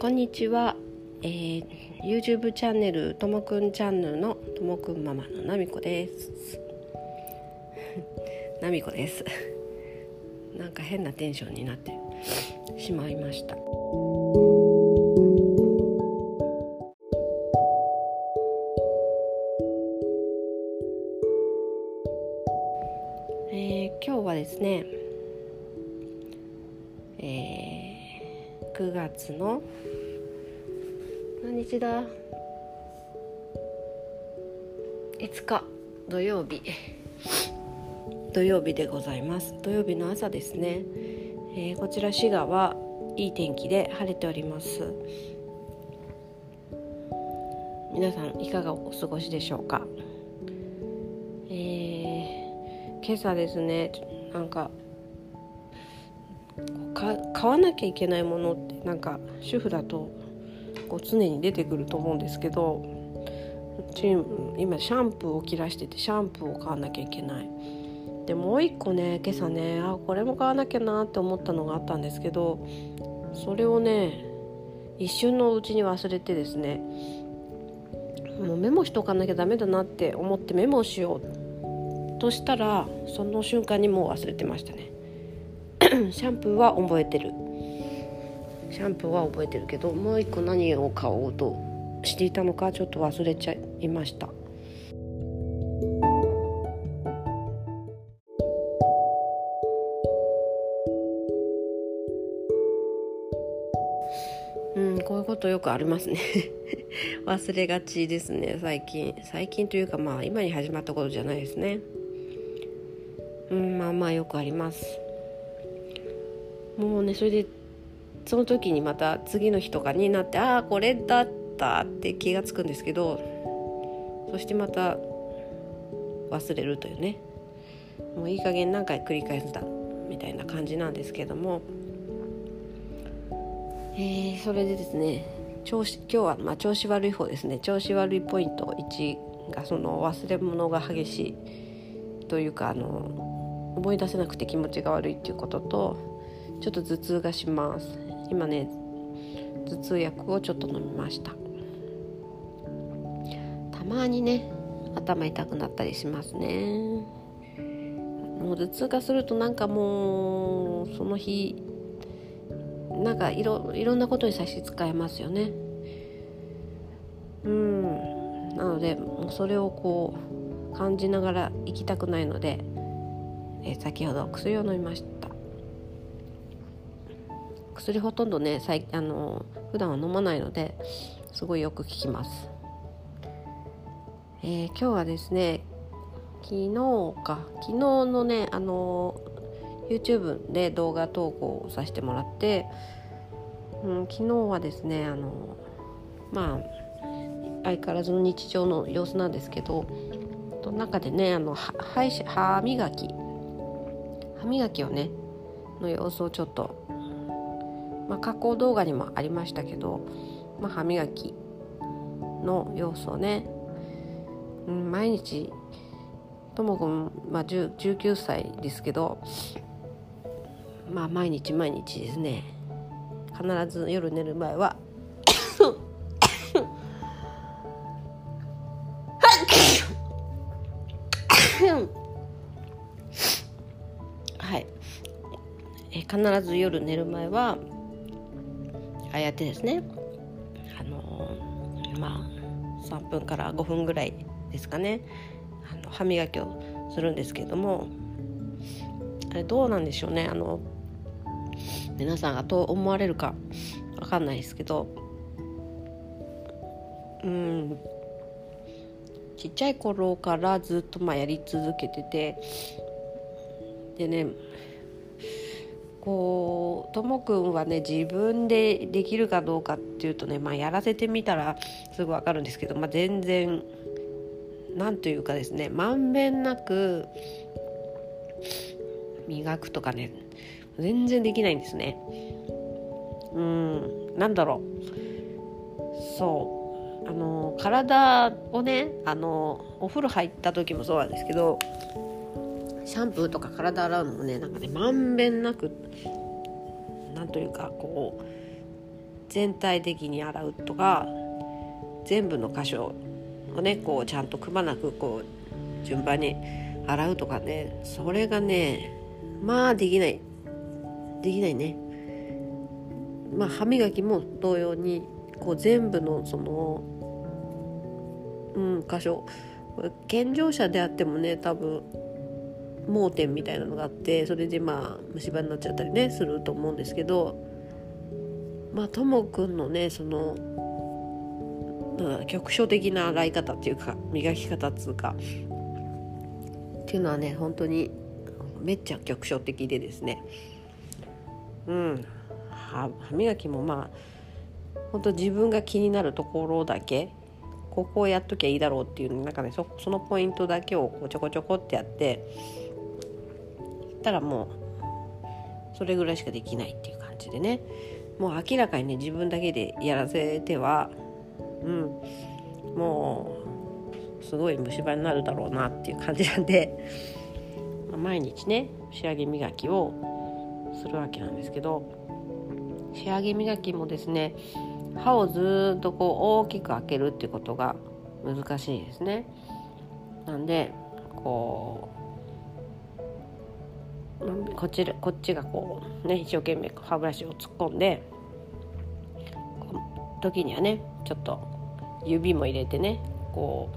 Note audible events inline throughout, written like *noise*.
こんにちは、えー、YouTube チャンネルともくんチャンネルのともくんママのなみこです。なみこです。*laughs* なんか変なテンションになってしまいました。えー、今日はですねえー、9月の何日だ？5日。土曜日。土曜日でございます。土曜日の朝ですね、えー、こちら滋賀はいい天気で晴れております。皆さんいかがお過ごしでしょうか？えー、今朝ですねなんか買わなきゃいけないものってなんか主婦だとこう常に出てくると思うんですけど今シャンプーを切らしててシャンプーを買わなきゃいけない。でもう一個ね今朝ねあこれも買わなきゃなって思ったのがあったんですけどそれをね一瞬のうちに忘れてですねもうメモしとかなきゃダメだなって思ってメモしようとしたらその瞬間にもう忘れてましたね。*clears throat* シャンプーは覚えてる。シャンプは覚えてるけどもう一個何を買おうとしていたのかちょっと忘れちゃいました。うんこういうことよくありますね。*laughs* 忘れがちですね最近。最近というかまあ今に始まったことじゃないですね。うんまあまあよくあります。もうねそれでその時にまた次の日とかになってああこれだったって気が付くんですけどそしてまた忘れるというね。もういい加減何回繰り返すだみたいな感じなんですけども、えー、それでですね調子今日は、まあ、調子悪い方ですね。調子悪いポイント1がその忘れ物が激しいというかあの思い出せなくて気持ちが悪いっていうこととちょっと頭痛がします。今ね頭痛薬をちょっと飲みました。たまにね頭痛くなったりしますね。もう頭痛がするとなんかもうその日なんかいろいろんなことに差し支えますよね。うん。なのでもうそれをこう感じながら行きたくないので、え先ほど薬を飲みました。薬ほとんどね最あの普段は飲まないのですごいよく効きます、えー、今日はですね昨日か昨日のねあの YouTube で動画投稿させてもらって、うん、昨日はですねあのまあ相変わらずの日常の様子なんですけど中でねあの歯歯磨き歯磨きをねの様子をちょっとまあ、加工動画にもありましたけど、まあ、歯磨きの要素ね、うん、毎日ともくん、まあ、19歳ですけど、まあ、毎日毎日ですね。必ず夜寝る前ははい、え必ず夜寝る前はああやってですね。あのまあ3分から5分ぐらいですかね。あの歯磨きをするんですけどもあれどうなんでしょうね。あの皆さんがどう思われるかわかんないですけど。うん。ちっちゃい頃からずっとまあやり続けてて。でねこうともくんはね自分でできるかどうかっていうとね、まあ、やらせてみたらすぐ分かるんですけど、まあ、全然何というかですねまんべんなく磨くとかね全然できないんですね。うんなんだろうそうあの体をねあのお風呂入った時もそうなんですけどシャンプーとか体洗うのもねなんかねまんべんなくなんというかこう全体的に洗うとか全部の箇所をねこうちゃんとくまなくこう順番に洗うとかねそれがねまあできない。できないね。まあ歯磨きも同様にこう全部のそのうん箇所。健常者であってもね多分盲点みたいなのがあってそれでまあ虫歯になっちゃったりねすると思うんですけどまあともくんのねその局所的な洗い方っていうか磨き方っつうかっていうのはね本当にめっちゃ局所的でですね。うん。歯磨きもまあ本当自分が気になるところだけここをやっときゃいいだろうっていうなんかねそそのポイントだけをこちょこちょこってやってったらもうそれぐらいしかできないっていう感じでねもう明らかにね自分だけでやらせてはうんもうすごい虫歯になるだろうなっていう感じなんで毎日ね仕上げ磨きをするわけなんですけど仕上げ磨きもですね歯をずっとこう大きく開けるっていうことが難しいですね。なんでこうこっちこっちがこうね一生懸命歯ブラシを突っ込んで時にはねちょっと指も入れてねこ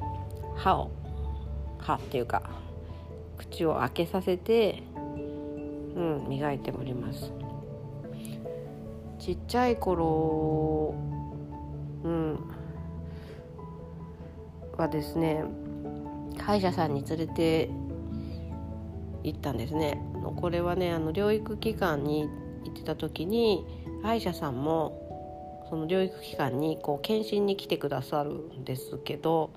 う歯を歯っていうか口を開けさせて、うん、磨いております。ちっちゃい頃うんはですね歯医者さんに連れて行ったんですねこれはねあの療育機関に行ってた時に歯医者さんもその療育機関にこう検診に来てくださるんですけど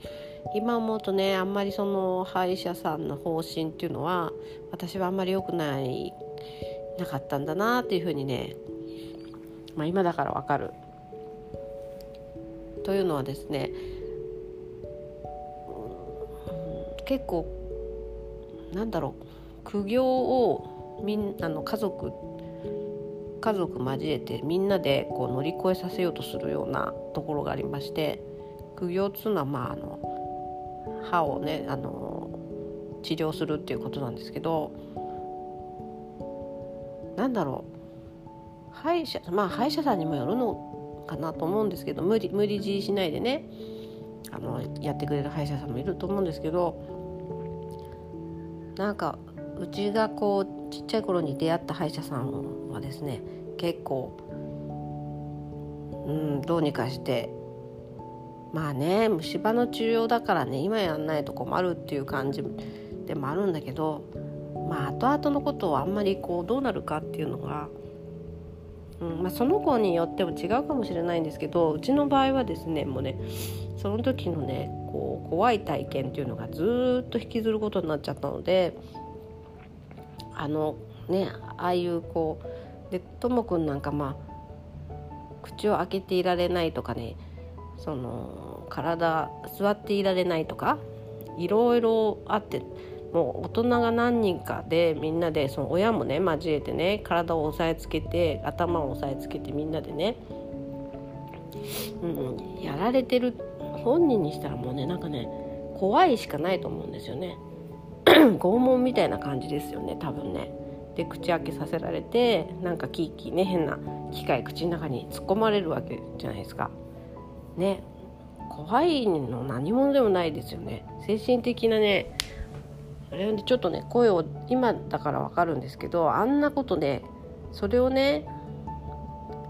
今思うとねあんまりその歯医者さんの方針っていうのは私はあんまり良くないなかったんだなっていうふうにね、まあ、今だからわかる。というのはですね結構なんだろう苦行をみんなの家族家族交えてみんなでこう乗り越えさせようとするようなところがありまして苦行っつうのは、まあ、あの歯をねあの治療するっていうことなんですけどなんだろう。歯医者まあ歯医者さんにもよるのかなと思うんですけど無理無理強いしないでねあのやってくれる歯医者さんもいると思うんですけどなんかうちがこうちっちゃい頃に出会った歯医者さんはですね結構うんどうにかしてまあね虫歯の治療だからね今やんないと困るっていう感じでもあるんだけどまあ後々のことをあんまりこうどうなるかっていうのが、うんまあ、その子によっても違うかもしれないんですけどうちの場合はですねもうねその時のねこう怖い体験っていうのがずっと引きずることになっちゃったのであのねああいうこうでともくんなんかまあ口を開けていられないとかねその体座っていられないとかいろいろあってもう大人が何人かでみんなでその親もね交えてね体を押さえつけて頭を押さえつけてみんなでね、うん、やられてる本人にしたらもうねなんかね怖いしかないと思うんですよね。*clears throat* 拷問みたいな感じですよね多分ね。で口開けさせられてなんかキーキーね変な機械口の中に突っ込まれるわけじゃないですか。ね怖いの何者でもないですよね。精神的なねあれでちょっとね声を今だからわかるんですけどあんなことねそれをね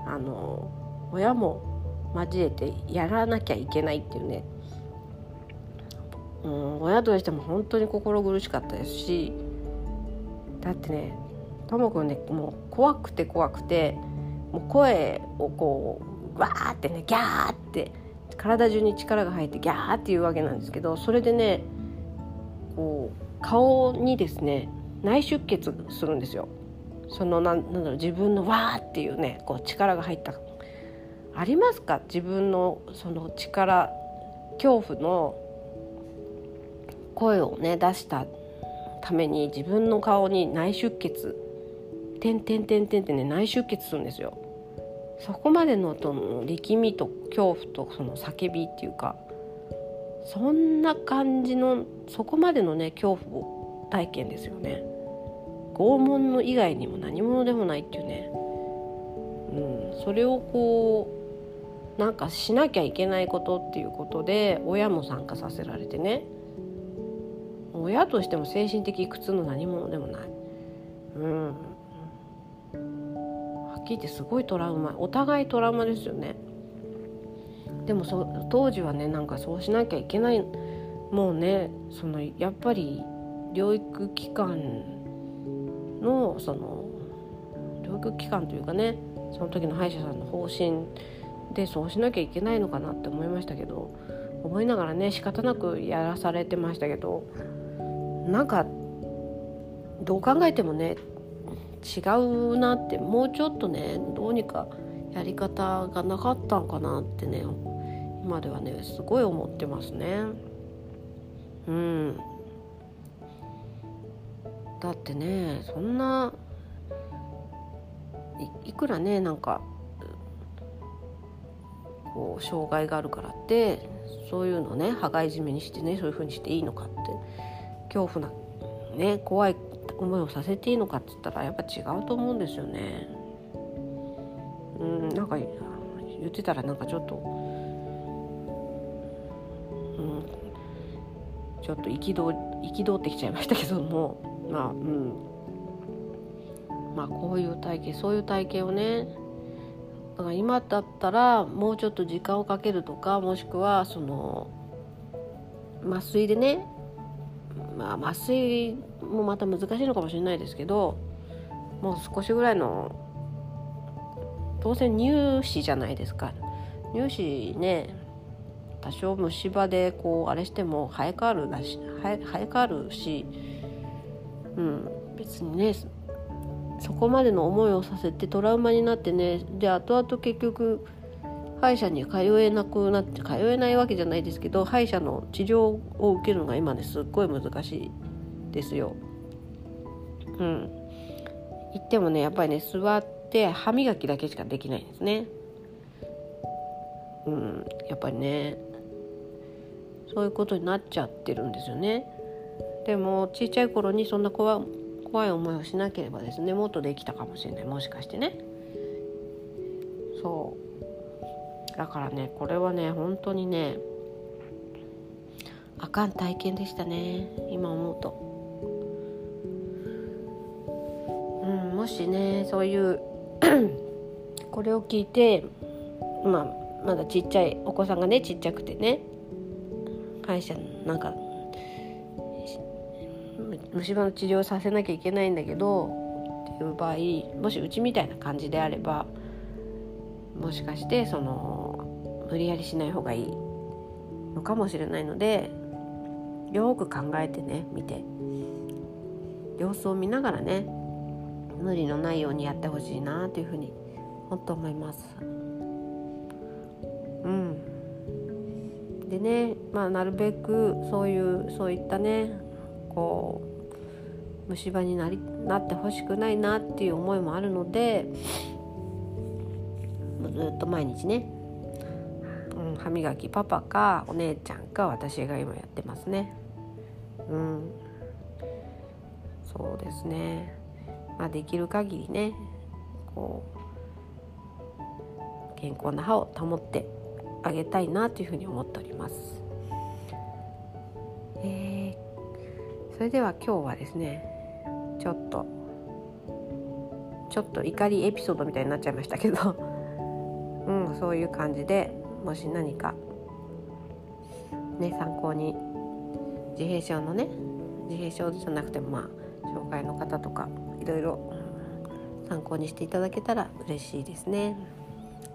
あの親も交えてやらなきゃいけないっていうねうん、親としても本当に心苦しかったですしだってねともくんねもう怖くて怖くてもう声をこうわーってねギャーって体中に力が入ってギャーっていうわけなんですけどそれでねこう顔にですね内出血するんですよ。そのなんなんだろう自分のわーっていうねこう力が入ったありますか？自分のその力恐怖の声をね出したために自分の顔に内出血。点点点点ってね内出血するんですよ。そこまでのとの力みと恐怖とその叫びっていうかそんな感じのそこまでのね恐怖体験ですよね。拷問の以外にも何者でもないっていうね、うん、それをこうなんかしなきゃいけないことっていうことで親も参加させられてね。親としても精神的苦痛の何者でもない、うん、はっきり言ってすごいトラウマ。お互いトラウマですよね。でもそ当時はねなんかそうしなきゃいけない。もうねそのやっぱり療育機関のその療育機関というかねその時の歯医者さんの方針でそうしなきゃいけないのかなって思いましたけど思いながらね仕方なくやらされてましたけどなんかどう考えてもね違うなってもうちょっとねどうにかやり方がなかったんかなってね今ではねすごい思ってますね。うんだってねそんないくらねなんかこう障害があるからってそういうのね羽交い締めにしてねそういうふうにしていいのかって恐怖なね怖い思いをさせていいのかっつったらやっぱ違うと思うんですよね。うんなんか言ってたらなんかちょっと、うん、ちょっと憤ってきちゃいましたけどもまあうんまあこういう体験そういう体験をねだから今だったらもうちょっと時間をかけるとかもしくはその麻酔でねまあ、麻酔もまた難しいのかもしれないですけどもう少しぐらいの当然乳歯じゃないですか。乳歯ね多少虫歯でこうあれしても生え変わるだし生え変わるし、うん、別にねそこまでの思いをさせてトラウマになってねで後々結局歯医者に通えなくなって通えないわけじゃないですけど歯医者の治療を受けるのが今ねすっごい難しいですよ。うん。行ってもねやっぱりね座って歯磨きだけしかできないんですね。うん、やっぱりねそういうことになっちゃってるんですよね。でも小さい頃にそんな怖怖い思いをしなければですねもっとできたかもしれないもしかしてね。そうだからねこれはね本当にねあかん体験でしたね今思うと。うん、もしねそういう *clears throat* これを聞いて、まあ、まだちっちゃいお子さんがねちっちゃくてね歯医者なんか虫歯の治療させなきゃいけないんだけどっていう場合もしうちみたいな感じであればもしかしてその無理やりしない方がいいのかもしれないのでよく考えてね見て様子を見ながらね無理のないようにやってほしいなというふうに本当思います。うん、でね、まあ、なるべくそういうそういったねこう虫歯になりなってほしくないなっていう思いもあるのでずっと毎日ね、歯磨きパパかお姉ちゃんか私が今やってますね。うん。そうですね。まあできる限りねこう健康な歯を保ってあげたいなというふうに思っております。えー、それでは今日はですねちょっとちょっと怒りエピソードみたいになっちゃいましたけど。うん、そういう感じでもし何か、ね、参考に自閉症のね自閉症じゃなくてもまあ障害の方とかいろいろ参考にしていただけたら嬉しいですね。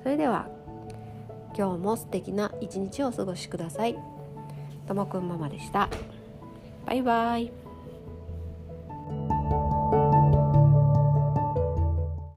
それでは今日も素敵な一日をお過ごしください。ともくんママでした。バイバイ。